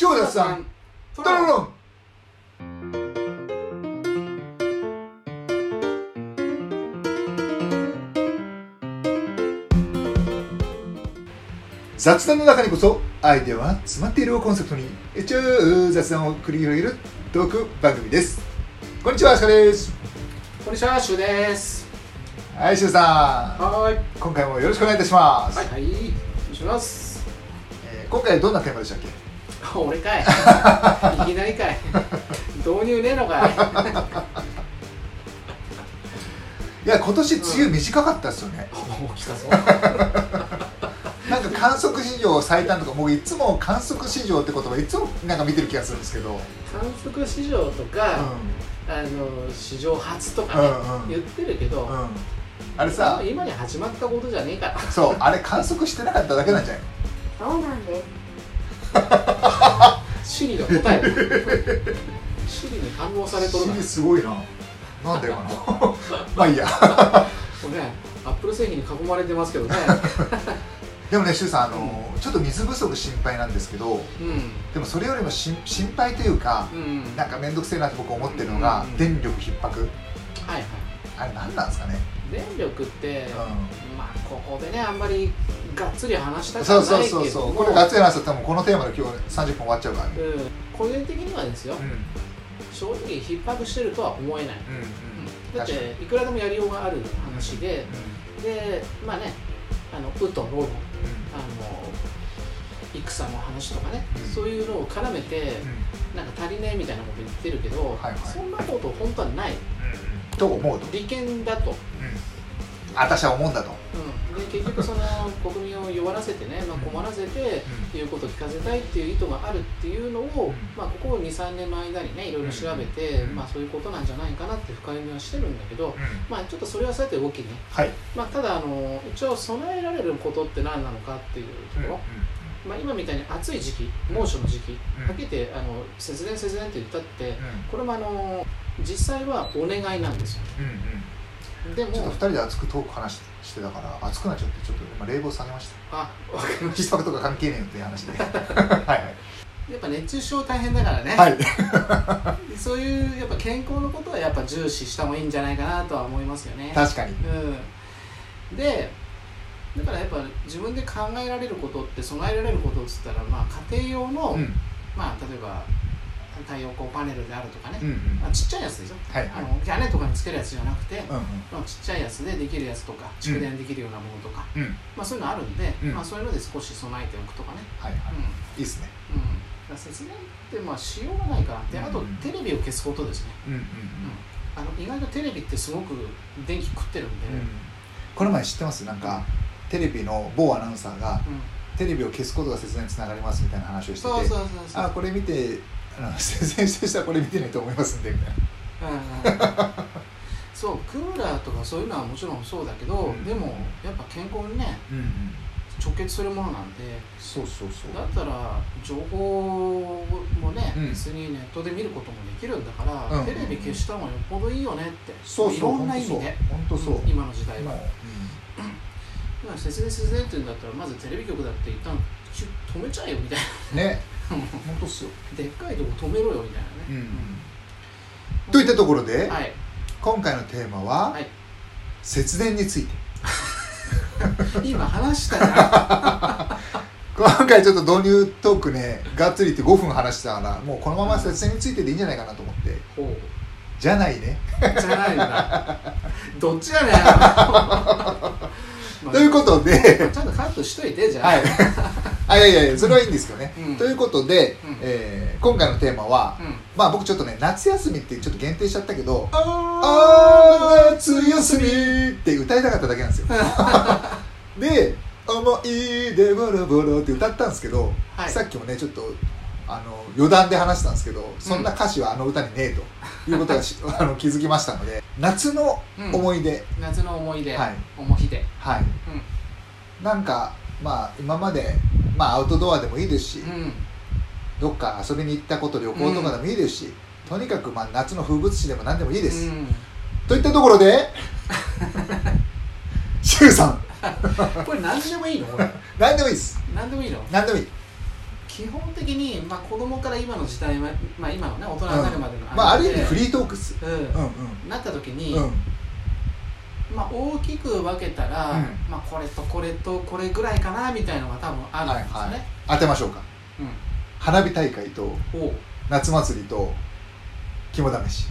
超雑談トロロン雑談の中にこそアイデアは詰まっているをコンセプトに超雑談を繰り広げるトーク番組ですこんにちはアシカですこんにちは、シュウです。はいシュウさはーい。ん今回もよろしくお願いいたします、はい、はい。お願いします。えー今回どんなテーマでしたっけ？俺かい。いきなりかい。導入ねえのかい。いや今年梅雨短かったですよね、お来たぞ。なんか観測史上最短とか僕いつも観測史上って言葉いつもなんか見てる気がするんですけど、うん、観測史上とか、あの史上初とかね、うんうん言ってるけど、うん、あれさ今に始まったことじゃねえから。そうあれ観測してなかっただけなんじゃない？のそうなんです。シリの答え。シリに反応されとるな。不思議すごいななんだよかな まあいいやこれね、アップル製品に囲まれてますけどね。でもね周さんあの、ちょっと水不足心配なんですけどうん。でもそれよりもしん心配というかうん。なんか面倒くせえなって僕思ってるのが、うん電力逼迫はいはい。あれ何なんですかね、電力って、うまあここでねあんまりがっつり話したん、くはそうないけども。そうそうそうこれガッツリ話すと多分このテーマで今日30分終わっちゃうからね。うん、個人的にはですよ、うん。うん正直逼迫してるとは思えない、うんだっていくらでもやりようがある話で、でまあねあのウとロのあの戦の話とかね、うん。そういうのを絡めてなんか足りねえみたいなこと言ってるけど、はいはい。そんなこと本当はない。と思うと、利権だと、私は思うんだと、うん、で結局その国民を弱らせてね、まあ、困らせて、言うことを聞かせたいっていう意図があるっていうのを、うん。まあ、ここ23年の間にねいろいろ調べて、うん。まあ、そういうことなんじゃないかなって深読みはしてるんだけど、まあ、ちょっとそれはさておきね、はい、まあ、ただあの一応備えられることって何なのかっていうところ、まあ、今みたいに暑い時期猛暑の時期うん。かけてあの節電節電って言ったってこれもあの実際はお願いなんですよでもちょっと2人で熱くトーク話してたから熱くなっちゃってちょっと今冷房下げました。あわかりまし逼迫とか関係ねえよっていう話で はいたやっぱ熱中症大変だからね、はいはい。そういうやっぱ健康のことはやっぱ重視した方がいいんじゃないかなとは思いますよね。確かに。うん、でだからやっぱ自分で考えられることって備えられることっつったら、まあ、家庭用の、うん。まあ、例えば太陽光パネルであるとかね、うんうん。まあ、ちっちゃいやつですよ、はいはい。あの屋根とかにつけるやつじゃなくて、うんまあ、ちっちゃいやつでできるやつとか蓄電できるようなものとか、うん。うんまあ、そういうのあるんで、うん。まあ、そういうので少し備えておくとかね。はいはい。うん。いいっすねうん、だ節電ってまあしようがないからであとうん。テレビを消すことですね、うんうんあの意外とテレビってすごく電気食ってるんで、うん。この前知ってます？なんかテレビの某アナウンサーがうん。テレビを消すことが節電につながりますみたいな話をしててそうそうそうそう。あこれ見てあの節電してる人はこれ見てないと思いますんで。みたいなそうクーラーとかそういうのはもちろんそうだけど、うん。でもやっぱ健康にねうんうん。直結するものなんでそうそうそう。だったら情報もね、うん。別にネットで見ることもできるんだから、うん。テレビ消した方がよっぽどいいよねって。そういろんな意味で。本当そう。う。ん。今の時代は。もうまあ節電節電って言うんだったらまずテレビ局だって一旦止めちゃえよみたいうんね。な 本当っすよ。でっかいとこ止めろよみたいなね、といったところで、はい。今回のテーマは、はい。節電について。今話したら 今回ちょっと導入トークねがっつりって5分話したからもうこのまま節電についてでいいんじゃないかなと思って。ほう。じゃないね。じゃないんだ。どっちやねんまあ。ということで。ちゃんとカットしといてじゃあ、はいあいやいやいやそれはいいんですけどね、うん。ということで、うん。えー今回のテーマは、うん。まあ僕ちょっとね夏休みってちょっと限定しちゃったけど「ああー夏休み」って歌いたかっただけなんですよ。で「思い出ボロボロ」って歌ったんですけど、はい。さっきもねちょっとあの余談で話したんですけどそんな歌詞はあの歌にねえということがし あの気づきましたので夏の思い出、夏の思い出、はい。思い出。はい。なんかまあ今まで、まあ、アウトドアでもいいですし、うん。どっか遊びに行ったこと旅行とかでもいいですし、とにかくまあ夏の風物詩でも何でもいいです、うん。といったところでシュウさん。これ何でもいいの？何でもいいです。何でもいいの？何でもいい。基本的に、まあ、子供から今の時代は、まあ、今のね大人になるまでのまあある意で。味フリートークっす。ううんん、なった時に、うんうんまあ、大きく分けたら、うん。まあ、これとこれとこれぐらいかなみたいのが多分あるんですよね、はいはい。当てましょうか。花火大会と夏祭りと肝試し。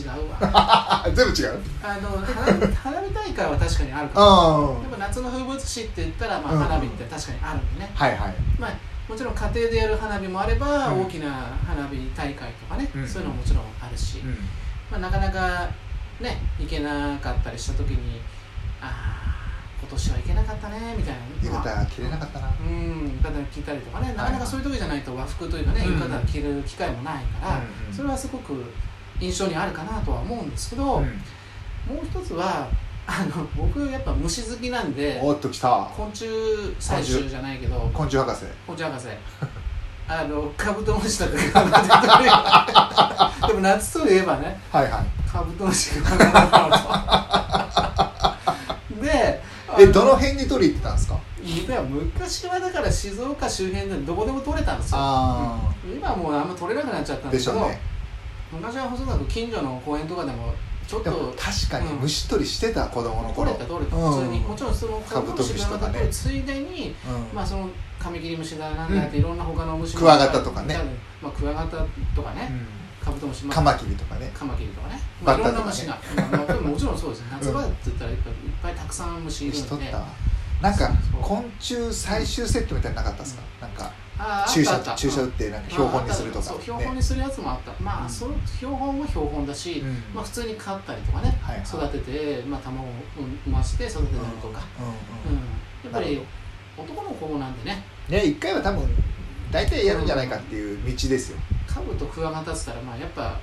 違うわ。全部違う？あの花火花火大会は確かにあるかあもあでも夏の風物詩って言ったら、まあ、うん。花火って確かにあるんでね、はいはい。まあ、もちろん家庭でやる花火もあれば、うん。大きな花火大会とかね、うん。そういうのももちろんあるし、うん。まあ、なかなかね行けなかったりした時にああ今年は行けなかったねみたいな。浴衣着れなかったな。うん浴衣着たりとかねなかなかそういう時じゃないと和服というかねうん。浴衣着る機会もないから、うんうんそれはすごく印象にあるかなとは思うんですけど、うん。もう一つはあの僕やっぱ虫好きなんでおっときた。昆虫採集じゃないけど昆虫博士。昆虫博士。あのカブトムシとか でも夏といえばねはいはいカブトムシが。でえどの辺に取り行ってたんですか？昔はだから静岡周辺でどこでも取れたんですよ。あうん今はもうあんま取れなくなっちゃったんですけど、ね。昔は細かく近所の公園とかでもちょっと確かにうん。虫取りしてた子供の取頃れた取れた。うん。普通にもちろんそのカブトムシとかね。ついでにうん。まあそのカミキリムシだなんだっていろんな他の虫もクワガタとかね。まあクワガタとかね。うんカブトムシまあカマキリとかね。カマキリとかね、まあ、いろんな虫が、まあまあ もちろんそうです。ね夏場って言ったらいっぱいたくさん虫いるんで。なんか昆虫採集セットみたいなのなかったですか？なんかあー注射注射打ってなんか標本にするとか。そう標ね本にするやつもあった。まうん。あその標本は標本だし、うん。まあ、普通に飼ったりとかね、はいはい。育てて、まあ、卵を産まして育てたりとか、うんうんうん。やっぱり男の子なんでね。ね一回は多分大体やるんじゃないかっていう道ですよカブとクワガタっつったらまあやっぱ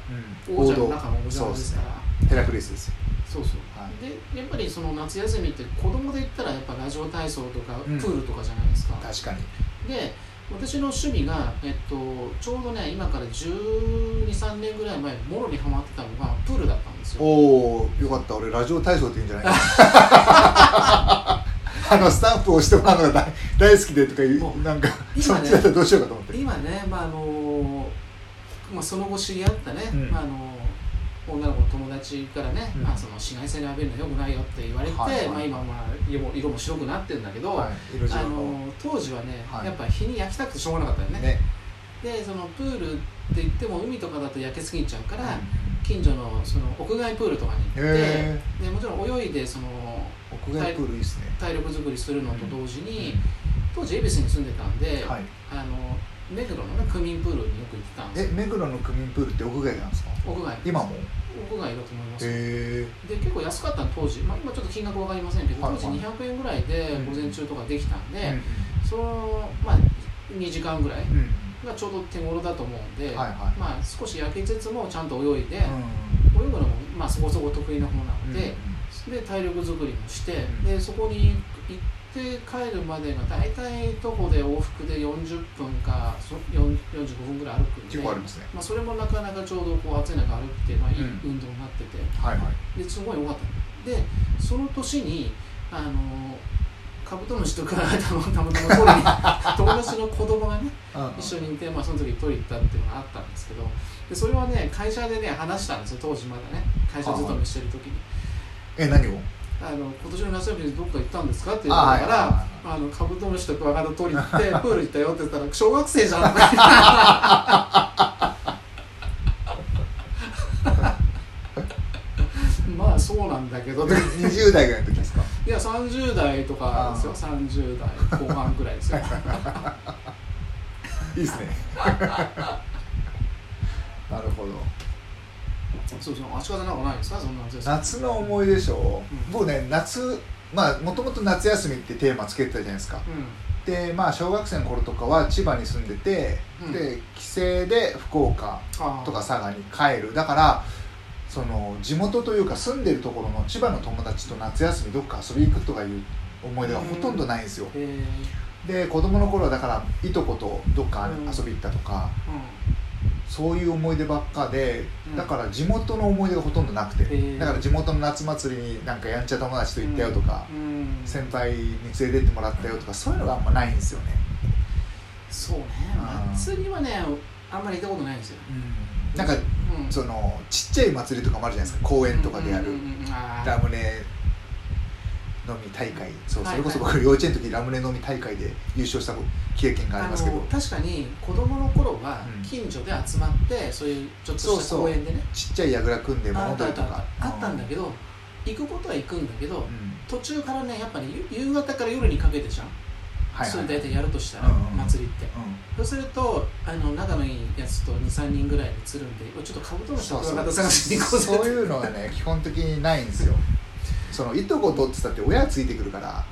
うん。王者の中の王者ですかそうですね。らヘラクレスですよ。そうそう、はいでやっぱりその夏休みって子供で言ったらやっぱラジオ体操とかプうん。ールとかじゃないですか、確かに。で私の趣味が、えっと、ちょうどね今から1 2 3年ぐらい前もろにハマってたのがプールだったんですよ。おおよかった。俺ラジオ体操って言うんじゃない。か なあのスタンプを押してもらうのが大大好きでとかいうなんか今ねそっちだったらどうしようかと思って。今ね、まああのまあ、その後知り合ったね、うん。まああの女の子の友達からね、うん。まあ、その紫外線を浴びるのよくないよって言われて、はいはい。まあ、今、まあ、色も色も白くなってるんだけど、はいあの当時はね、はいやっぱ日に焼きたくてしょうがなかったよねねでそのプールって言っても海とかだと焼けすぎちゃうから、うん近所のその屋外プールとかに行ってへでもちろん泳いでその屋外プールいいですね体力作りするのと同時に、当時恵比寿に住んでたんで、はいあの目黒のね区民プールによく行ってたんです。よえ目黒の区民プールって屋外なんですか？屋外。今も？屋外だと思います。で結構安かったの当時、まあ、今ちょっと金額わかりませんけどはい当時200円ぐらいで午前中とかできたんで、えそのまあ2時間ぐらいうん。うんがちょうど手頃だと思うんで、はいはい。まあ少し焼けつつもちゃんと泳いで、うん泳ぐのもまあそこそこ得意な方なので、で体力作りもして、うん。でそこに行って帰るまでが大体徒歩で往復で40分かそ4 45分ぐらい歩くんで結構ありますね。まあ、それもなかなかちょうどこう暑い中歩くって、まあ、いいうん。運動になってて、はいはい。ですごい良かった。でその年にあのカブトムシとかたまたま取りに友達の子供がねうん一緒にいて、まあ、その時取りに行ったっていうのがあったんですけどでそれはね会社でね話したんですよ当時まだね。会社勤めしてる時に。え何を？あの今年の夏休みにどっか行ったんですかって言ったから、あのカブトムシとクワガタ取りに行って プール行ったよって言ったら小学生じゃん。まあそうなんだけど。い20代ぐらいの時ですか？や30代とかですよ。30代後半ぐらいですよ。いいですね。なるほどそうそう足方なんかないですか？そんな夏の思い出でしょ、うん。僕ね夏まあもともと夏休みってテーマつけてたじゃないですか。うでまあ小学生の頃とかは千葉に住んでて、うん。で帰省で福岡とか佐賀に帰る。だからその地元というか住んでるところの千葉の友達と夏休みどっか遊びに行くとかいう思い出がほとんどないんですよ、で子供の頃はだからいとことどっかうん。遊び行ったとか、うそういう思い出ばっかで、うん。だから地元の思い出がほとんどなくて、へー。だから地元の夏祭りになんかやんちゃ友達と行ったよとか、ん。うん。先輩に連れてってもらったよとかそういうのがあんまないんですよね。そうね。うん。祭りはねあんまり行ったことないんですよ。なんかうん。そのちっちゃい祭りとかもあるじゃないですか。公園とかでやるラムネ飲み大会。そうはいそれこそはい僕幼稚園の時ラムネ飲み大会で優勝した経験がありますけど。の確かに子供の頃はうん。近所で集まって、そういうちょっとした公園でね。ちっちゃい櫓組んであ物取りとか。あったん。だけど、行くことは行くんだけど、うん。途中からねやっぱり夕夕方から夜にかけてじゃん、はいはい。それ大体やるとしたら、うんうん祭りって。うそうするとあの仲のいいやつと23人ぐらいで釣るんでちょっとカブトムシのクワガタ探しに行こうぜそういうのがね基本的にないんですよ そのいとことってたって親ついてくるから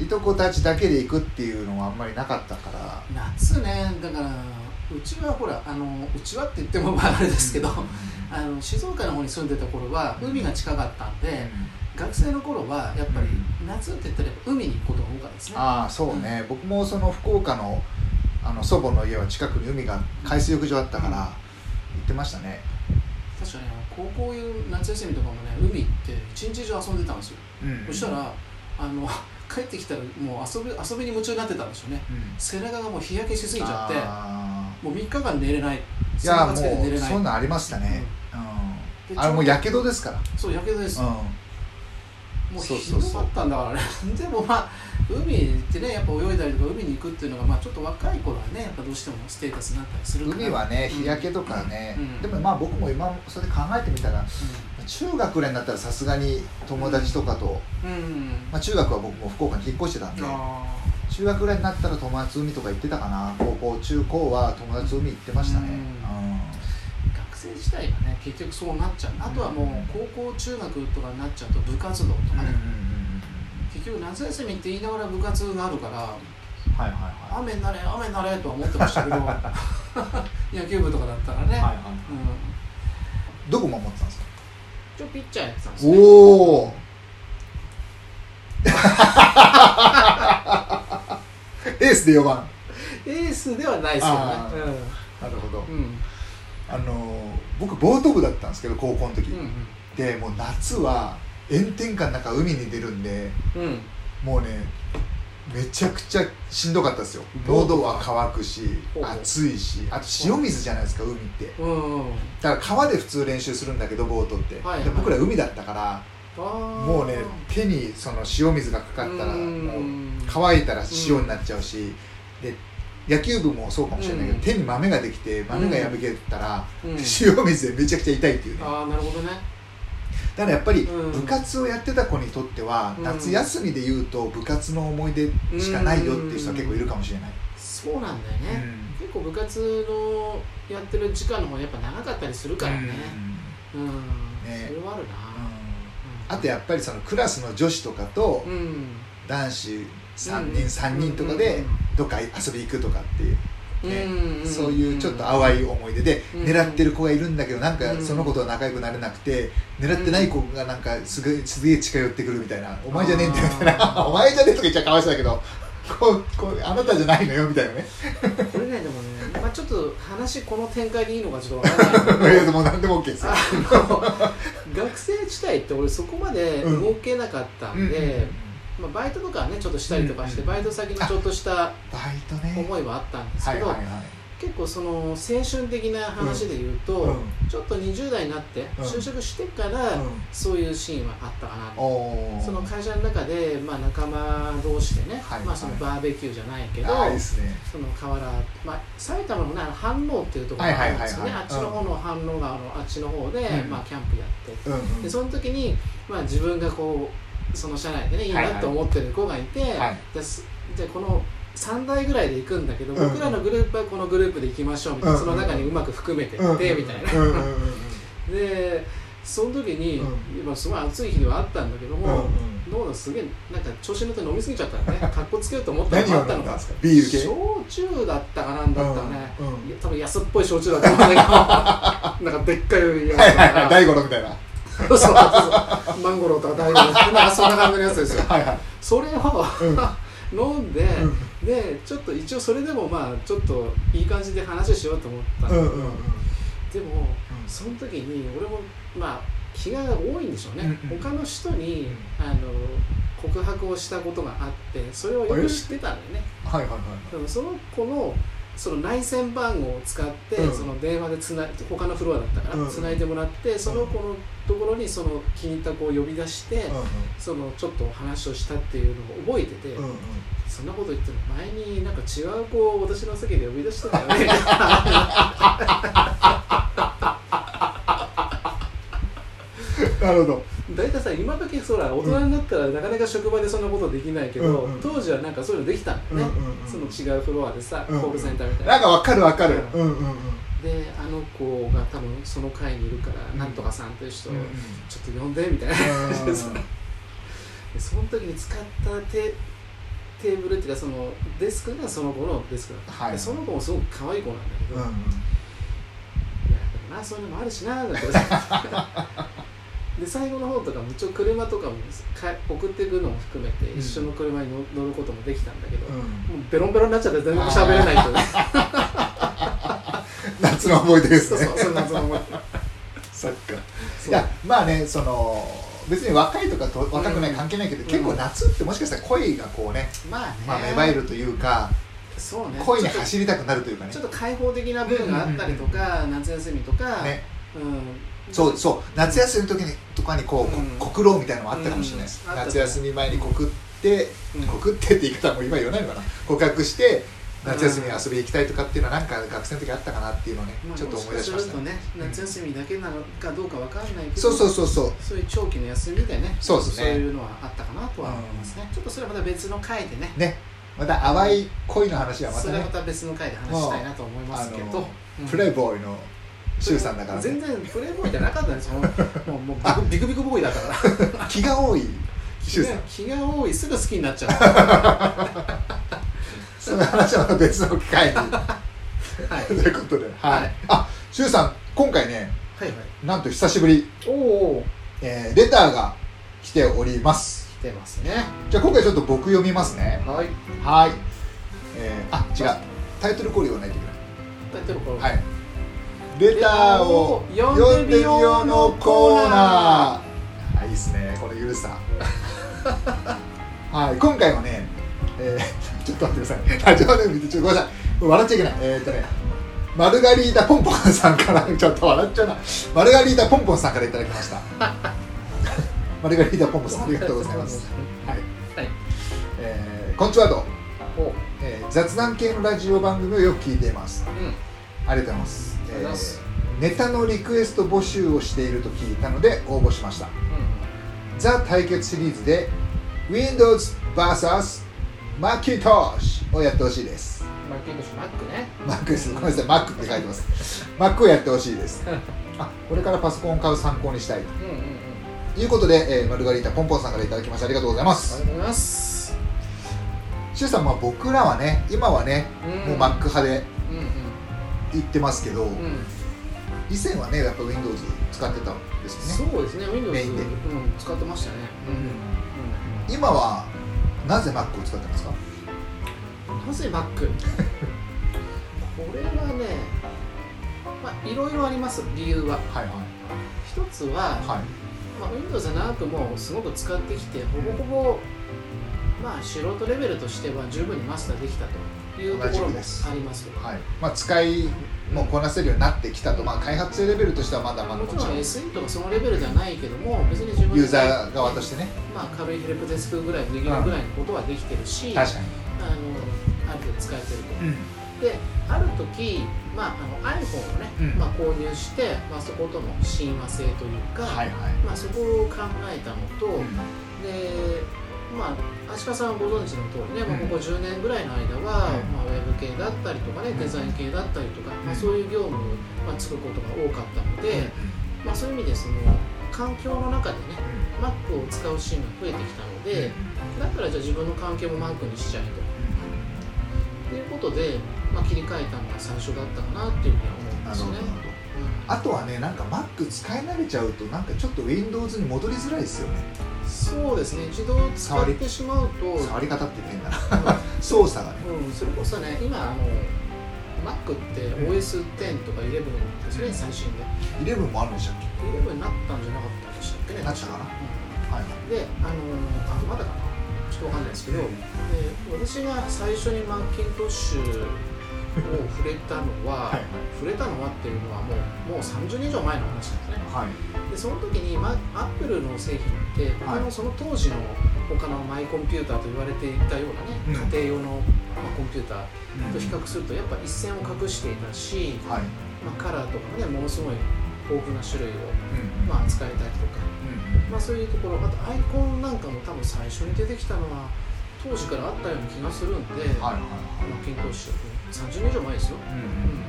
いとこたちだけで行くっていうのはあんまりなかったから。ー夏ねだからうちはほらあのうちはって言ってもまああれですけど、あの静岡の方に住んでた頃は海が近かったんで、学生の頃はやっぱりう夏って言ったら海に行くことが多かったですね。ああそうね、僕もその福岡のあの祖母の家は近くに海が海水浴場あったから行ってましたね、確かに高校夏休みとかもね海行って一日中遊んでたんですよ、うん。そしたらあの 帰ってきたらもう遊び遊びに夢中になってたんですよね。うん。背中がもう日焼けしすぎちゃってあもう3日間寝れない。ーいやもうない。そんなんありましたね、でうん、あれもうやけどですから、そうやけどです、うん、もうそうひどかったんだからね。でもまあ海行ってねやっぱ泳いだりとか海に行くっていうのがまあちょっと若い頃はねやっぱどうしてもステータスになったりするから。海はねうん。日焼けとかね、うん。でもまあ僕も今それで考えてみたら中学ぐらいになったらさすがに友達とかと、うん、うんまあ、中学は僕も福岡に引っ越してたんであ中学ぐらいになったら友達海とか行ってたかな。高校中高は友達と海行ってましたね、学生時代がね結局そうなっちゃう。あとはもう高校中学とかになっちゃうと部活動とかね、結局夏休みって言いながら部活があるからはいはいは雨になれ雨になれとは思ってましたけど 野球部とかだったらね、いはいはい。うん、どこ守ってたんですか？ちょピッチャーやってたんですね。おおエースで4番エースではないですよね。あなるほど。うん。うんあの僕ボート部だったんですけど高校の時、うん。でもう夏は炎天下の中海に出るんでうん。うんもうねめちゃくちゃしんどかったですよ。喉は渇くし暑いしあと塩水じゃないですか海って。うんうんだから川で普通練習するんだけどボートって、はいはい。で僕ら海だったからももうね手にその塩水がかかったら乾いたら塩になっちゃうし、で野球部もそうかもしれないけど、うん。手に豆ができて豆が破けたら、うん。塩水でめちゃくちゃ痛いっていうね。ああなるほどねだからやっぱりうん。部活をやってた子にとっては、うん。夏休みで言うと部活の思い出しかないよっていう人は結構いるかもしれない、そうなんだよね、うん。結構部活のやってる時間の方がやっぱ長かったりするからね。うん、ね。それはあるうん。な、あとやっぱりそのクラスの女子とかと男子3うん。人3人とかでどっか遊び行くとかっていうねうんそういうちょっと淡い思い出。でうん狙ってる子がいるんだけどなんかうんその子とは仲良くなれなくて狙ってない子がなんかすげえすげえ近寄ってくるみたいな「お前じゃねえんだよ」みたいあな「ー。お前じゃねえ」とか言っちゃかわいそうだけどこうこうあなたじゃないのよみたいなね。これねでもね、まあ、ちょっと話この展開でいいのかちょっとわからない。いやもう何でも OK ですよ。学生時代って俺そこまで動けなかったんで、まあ、バイトとかはねちょっとしたりとかして、うんうんバイト先にちょっとした思いはあったんですけど、はいはいはい。結構その青春的な話で言うと、うん。ちょっと20代になってうん。就職してから、うん。そういうシーンはあったかなとその会社の中で、まあ、仲間同士でね、はいまあ、そのバーベキューじゃないけど、あーいいですね。その河原、まあ、埼玉のね飯能っていうところがあるんですよねはいはいはいはい。あっちの方の飯能川のあっちの方で、うん。まあ、キャンプやって。うんうん。でその時に、まあ、自分がこうその社内でねいいはいはい。なと思ってる子がいて、はい。ですでこの3台ぐらいで行くんだけど、うん。僕らのグループはこのグループで行きましょうみたいな、うん。その中にうまく含めてって、うん。みたいな、でその時に、うん。今すごい暑い日ではあったんだけども、どうだすげえなんか調子に乗って飲みすぎちゃったらね。かっこつけようと思ったの何をがあったのか。ビール系？焼酎だったかなんだったかね、うん。うん。多分安っぽい焼酎だったんだけど。なんかでっかいや大五郎みたいな そうそうそう。マンゴロとか大五郎とそんな感じのやつですよ。はいはい。それをうん。飲んで、でちょっと一応それでもまあちょっといい感じで話しようと思ったんだけど、うんうんうん。でもその時に俺もまあ気が多いんでしょうね、うんうん。他の人に、あの告白をしたことがあってそれをよく知ってたんだよね。はいはいはい。でもその子のその内線番号を使って、うん。その電話でつない他のフロアだったから、うん。つないでもらってその子のところにその気に入った子を呼び出して、うんそのちょっとお話をしたっていうのを覚えてて、うんうん。そんなこと言っても前になんか違う子を私の席で呼び出してたよね みたいななるほど。大体さ今時そら大人になったらなかなか職場でそんなことできないけど、うんうん当時はなんかそういうのできたんだよね、うんうんうん。その違うフロアでさ、うんコールセンターみたいな。なんかわかるわかる。ううんうんうん。であの子が多分その会にいるから、うん。なんとかさんという人をうんちょっと呼んでみたいな。感じでさうん。でその時に使ったテテーブルっていうかそのデスクがその子のデスクだった、はい。でその子もすごく可愛い子なんだけど、うんうん。いやでもなそういうのもあるしななんて で最後の方とかも一応車とかもか送っていくのも含めてうん。一緒の車に乗乗ることもできたんだけど、うん。もうベロンベロンになっちゃって全然喋れないとね。夏の思い出ですね。そうそうそんなその思いそっか。いやまあねその別に若いとかと若くない関係ないけど、うん。結構夏ってもしかしたら恋がこうね、まあね、まあ、芽生えるというかそうね。恋に走りたくなるというかね。ちょっと開放的な部分があったりとか、夏休みとか、ね。うん、そうそう。夏休みの時にとかにこう、うん。こ告ろうみたいなのもあったかもしれないです、うん。夏休み前に告って、うん。告ってって言い方も今言わないのかな。告白して夏休みに遊びに行きたいとかっていうのはなんか学生の時あったかなっていうのをね、まあちょっと思い出しましたね。ね夏休みだけなのかどうかわかんないけど。そうそうそうそう。そういう長期の休みでねそうですね。そういうのはあったかなとは思いますね、ちょっとそれはまた別の回でね。ね。また淡い恋の話はまたね。それはまた別の回で話したいなと思いますけど、あのうん。プレイボーイのシュウさんだからね。全然プレイボーイじゃなかったんですよ。もうもうビクビクビクボーイだから。気が多いシュウさん。気が多いすぐ好きになっちゃう。その話は別の機会に。はい。ということで。はい、はいあシュウさん今回ねはいはい。なんと久しぶり、おおえーレターが来ております。来てますね。じゃあ今回ちょっと僕読みますね。はい。はい。えー、あ違う。タイトルコール言わないといけない。タイトルこれはい。レターを読んでみようのコーナー。はい、いいですね。これ許さ。はい、今回はね、えー、ちょっと待ってください。ラジオネームちょっとごめんなさい。笑っちゃいけない。えー、っとね、マルガリータポンポンさんから、ちょっと笑っちゃうな。マルガリータポンポンさんからいただきました。マルガリータポンポンさん、ありがとうございます。はい。はいえー、こんにちはと、おえー、雑談系のラジオ番組をよく聞いています。うんありがとうございます。えーネタのリクエスト募集をしていると聞いたので応募しました。ザ対決シリーズで Windows vs マッキントッシュをやってほしいです。マッキントッシュマックねマックです。ごめんなさい、マックって書いてます。マックをやってほしいです。あ、これからパソコンを買う参考にしたいうんうんうんということで、えーマルガリータポンポンさんからいただきましてありがとうございまありす。がとうございますシュウさん、まあ、僕らはね、今はね、もう Mac 派でうんうん言ってますけど、うん。以前はね、やっぱ Windows 使ってたんですよね。そうですね Windows メインで。うん使ってましたね。うん。今はなぜ Mac を使ってますか？うんなぜ Mac これはねまあいろいろあります理由は。はいはい。一つは、はい。まあ、Windows は長くもうすごく使ってきてほぼほぼまあ素人レベルとしては十分にマスターできたというところもありますよはい。まあ、使いもこなせるようになってきたと、まあ、開発レベルとしてはまだまだもちろん SE とかそのレベルではないけども別に自分でーザー側としてね。まあ、軽いヘルプデスクぐらいでできるぐらいのことはできてるし、確かに、あのある程度使えてると。うん。である時、まあ、あの iPhone をね、うん。まあ、購入して、まあ、そことの親和性というか、はいはい、まあ、そこを考えたのと、うん。でまあ足利さんはご存知の通りね、まあ、うんここ10年ぐらいの間は、うん。まあ、ウェブ系だったりとかね、うん。デザイン系だったりとか、まあ、うんそういう業務を、まあ、作ることが多かったので、まあ、そういう意味でその環境の中でね Mac を使うシーンが増えてきたので、だったらじゃあ自分の関係も Mac にしちゃえと。ということで、まあ、切り替えたのが最初だったかなっていうふうには思うんですよね。あとはねなんか Mac 使い慣れちゃうとなんかちょっと Windows に戻りづらいですよね。そうですね。一度使ってしまうと、触り方って変だな。操作がね。うん、それこそね今あの Mac って OS10 とか11ですね最新で。11もあるんでしたっけ？11になったんじゃなかったでしたっけね。なったかな？うん。はい。であのあまだかな？ょっとわかんないですけど、で私が最初にマッキントッシュを触れたのははい。触れたのはっていうのはもうもう30年以上前の話なんですね。はい。でその時に、ま、アップルの製品って他はい。のその当時の他のマイコンピューターと言われていたようなね、うん。家庭用の、まあ、コンピューターと比較するとやっぱ一線を画していたし、はい。まあ、カラーとかもねものすごい豊富な種類を、うん。まあ、使えたりとか、うん。まあ、そういうところあとアイコンなんかも多分最初に出てきたのは当時からあったような気がするんで、はいはいマッキントッシュ30年以上前ですよ、うんうん。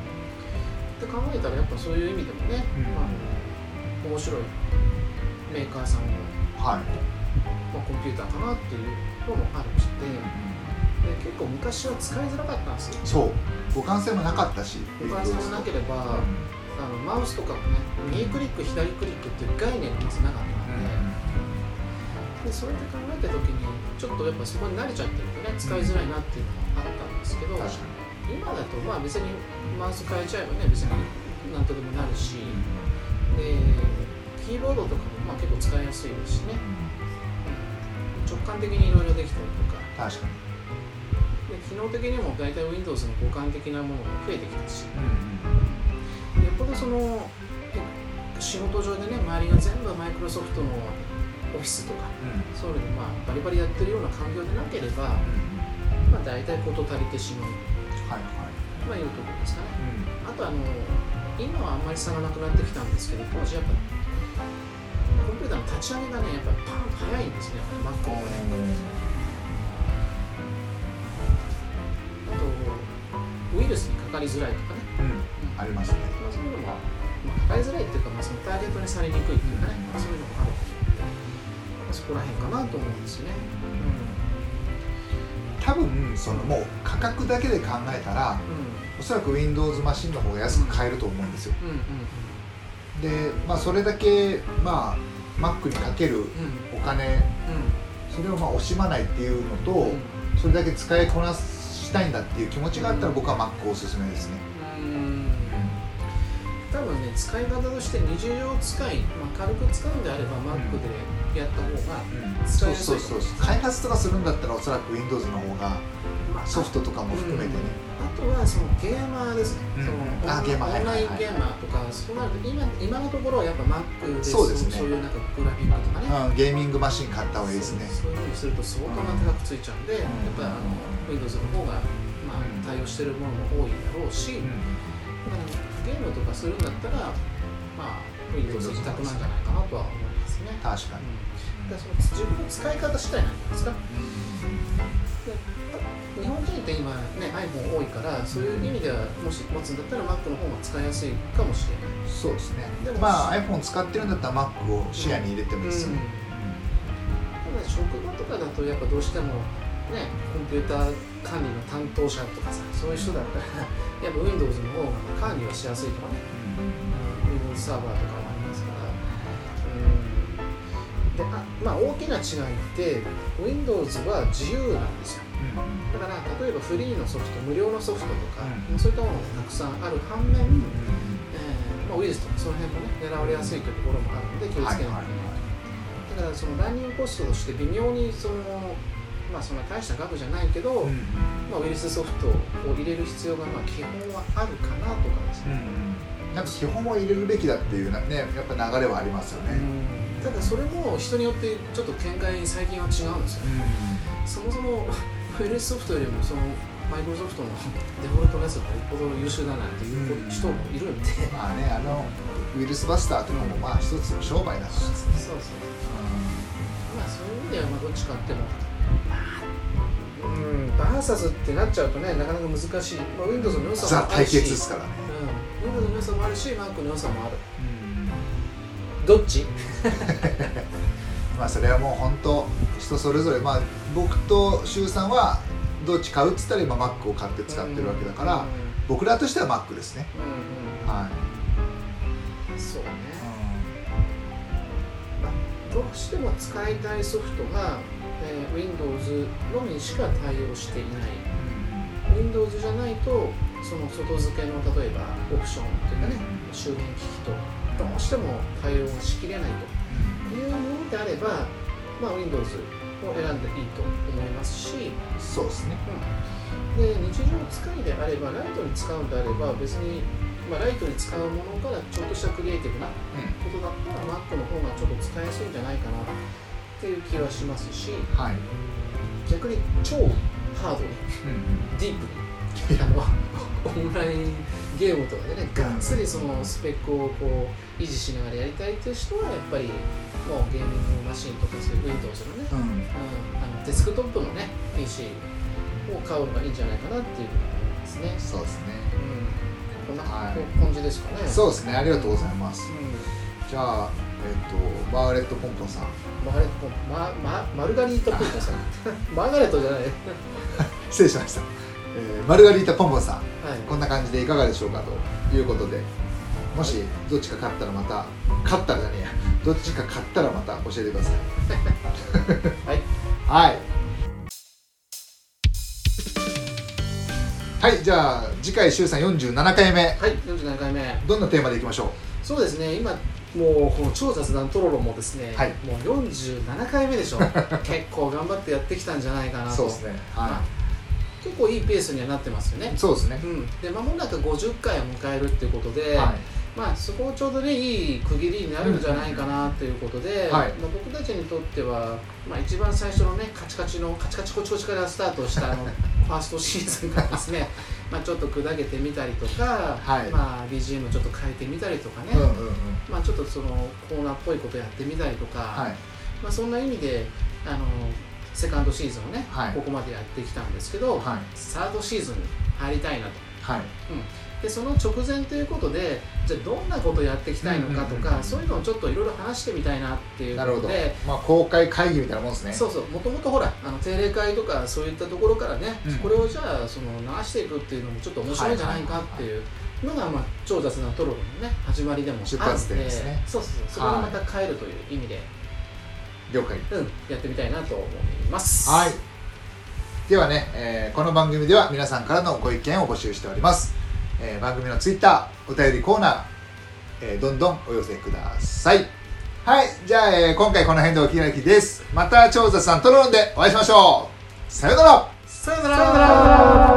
って考えたらやっぱそういう意味でもね、うん。あの面白いメーカーさんの、はい。まあ、コンピューターかなっていうのもあるしでで結構昔は使いづらかったんですよ。そう。互換性もなかったし互換性もなければ、あのマウスとかもね右クリック左クリックっていう概念がまずなかったので,、でそうやって考えた時にちょっとやっぱそこに慣れちゃってるとね。使いづらいなっていうのがあったんですけど、今だとまあ別にマウス変えちゃえばね別になんとでもなるし、でキーボードとかもまあ結構使いやすいですしね。直感的にいろいろできたりとか。確かに。で機能的にも大体 Windows の互換的なものが増えてきたし。うんよっぽどその仕事上でね周りが全部マイクロソフトのオフィスとかそういうのでまあバリバリやってるような環境でなければ、まあ、大体事足りてしまう。はいはい。まあいうところですか。ねあとあの今はあんまり差がなくなってきたんですけど当時やっぱコンピューターの立ち上げがねやっぱパンと早いんですね Mac のねあとウイルスにかかりづらいとかね、うん。ありますね。まあ、そういうのも、まあ、かかりづらいっていうか、まあ、そのターゲットにされにくいっていうかね、まあ、そういうのもあるそこら辺かなと思うんですよね、多分そのもう価格だけで考えたらうん。おそらく Windows マシンの方が安く買えると思うんですよ。うんうんでまあそれだけまあ Mac にかけるうん。うん。お金それをまあ惜しまないっていうのと、うん。それだけ使いこなしたいんだっていう気持ちがあったら僕は Mac おすすめですね、うん。多分ね使い方として日常使い、まあ、軽く使うんであれば Mac でやった方が、使そいうやすいそうそう開発とかするんだったらおそらく Windows の方がまあソフトとかも含めてね、あとはそのゲーマーですね、うん。そのあゲーマー。オンラインゲーマーとか、そうなると今今のところはやっぱ Mac でそうですね。そういうなんかグラフィックとかね、うん、ゲーミングマシン買った方がいいですね。そうそういうふうにすると相当な高くついちゃうんで、やっぱりあの Windows の方が、まあうん、対応してるものも多いだろうし、うん。まあゲームとかするんだったら、まあ、Windows 一択なんじゃないかなとは思いますね。確かに、その自分の使い方次第なんじゃないですか。で日本人って今ね iPhone 多いからそういう意味ではもし持つんだったら Mac の方が使いやすいかもしれない。そうですね。でもまあ iPhone 使ってるんだったら Mac を視野に入れてもいいですよ。ね、ただ職場とかだとやっぱどうしてもねコンピューター管理の担当者とかさそういう人だったらやっぱ Windows の方が管理はしやすいとかね、Windows サーバーとかもまあ大きな違いって Windows は自由なんですよ。だから例えばフリーのソフト無料のソフトとか、うん。そういったものがたくさんある反面、えーまあ、ウイルスとかその辺もね狙われやすいというところもあるので気をつけないと。いけない、だからそのランニングコストとして微妙にそのまあそんな大した額じゃないけど、まあ、ウイルスソフトを入れる必要がまあ基本はあるかなとかですね、なん。か基本を入れるべきだっていうねやっぱ流れはありますよね、ただそれも人によってちょっと見解最近は違うんですよね、そもそも ウイルスソフトよりもそのマイクロソフトのデフォルトのやつがよっぽど優秀だなんていう人もいるんで、まあねあのウイルスバスターとかもまあ一つの商売だからですね、そう。そうまあそういう意味ではまあどっちかってもバーサスってなっちゃうとねなかなか難しい、まあ、Windows の良さもあるし。決ですからね、うん、Windows の良さもあるし Mac の良さもあるどっち？まあそれはもう本当人それぞれ。まあ僕と周さんはどっち買うっつったら今 Mac を買って使ってるわけだから、うん僕らとしては Mac ですね、うんうん。はい、そうね、まあ、どうしても使いたいソフトが、えー Windows のみしか対応していない。Windows じゃないとその外付けの例えばオプションというかね周辺機器とどうしても対応しきれないというものであれば、まあ、Windows を選んでいいと思いますし、そうですね。で日常使いであればライトに使うんであれば別に、まあ、ライトに使うものからちょっとしたクリエイティブなことだったら Mac の方がちょっと使いやすいんじゃないかなっていう気はしますしはい、逆に超ハードにディープにあのオンラインゲームとかでねがっつりそのスペックをこう維持しながらやりたいっていう人はやっぱりもうゲーミングマシンとかそういう Windows のね、うんうん。うん、あのデスクトップのね PC を買うのがいいんじゃないかなっていうふうに思いますね。そうですね。うん、こんなはい。感じですかね。そうですね。ありがとうございます。うん。じゃあえっ、とマーガレットポンポンさん。マーガレットマママルガリータポンポンさん。マーガレットじゃない、失礼しました、えーマルガリータポンポンさんこんな感じでいかがでしょうかということでもしどっちか勝ったらまた勝ったらじゃねえやどっちか勝ったらまた教えてください。はい。はい。はいじゃあ次回週さん47回目。はい、47回目。どんなテーマでいきましょそうですね今もうこの超雑談トロロもですね、はい。もう47回目でしょ。結構頑張ってやってきたんじゃないかなと。うそうですね。まあは結構いいペースにはなってますよね。いそうですね。うん、で間もなく50回を迎えるっていうことで、はい。まあ、そこをちょうどねいい区切りになるんじゃないかなということで、はい。まあ、僕たちにとっては、まあ、一番最初のねカチカチのカチカチコチコチからスタートしたあの ファーストシーズンがですねまあちょっと砕けてみたりとか、はい。まあ、BGM ちょっと変えてみたりとかね、うんうんうん。まあ、ちょっとそのコーナーっぽいことやってみたりとか、はい。まあ、そんな意味であのセカンドシーズンをね、はい。ここまでやってきたんですけど、はい。サードシーズンに入りたいなと。はい。でその直前ということでじゃあどんなことやっていきたいのかとか、うんうんうんそういうのをちょっといろいろ話してみたいなっていうなるほど。ことでまあ公開会議みたいなもんですね。そうそう。もともとほらあの定例会とかそういったところからね、うん。これをじゃあその流していくっていうのもちょっと面白いんじゃないかっていうのが、まあ、超雑なトロロのね始まりでもあって出発点ですね。そうそうそう。それをまた変えるという意味で、了解。うん、やってみたいなと思います。はい。ではね、えーこの番組では皆さんからのご意見を募集しております、えー番組のツイッターお便りコーナー、えーどんどんお寄せください。はい。じゃあ、えー今回この辺でお開きです。また長座さんトロロンでお会いしましょう。さようなら。さよなら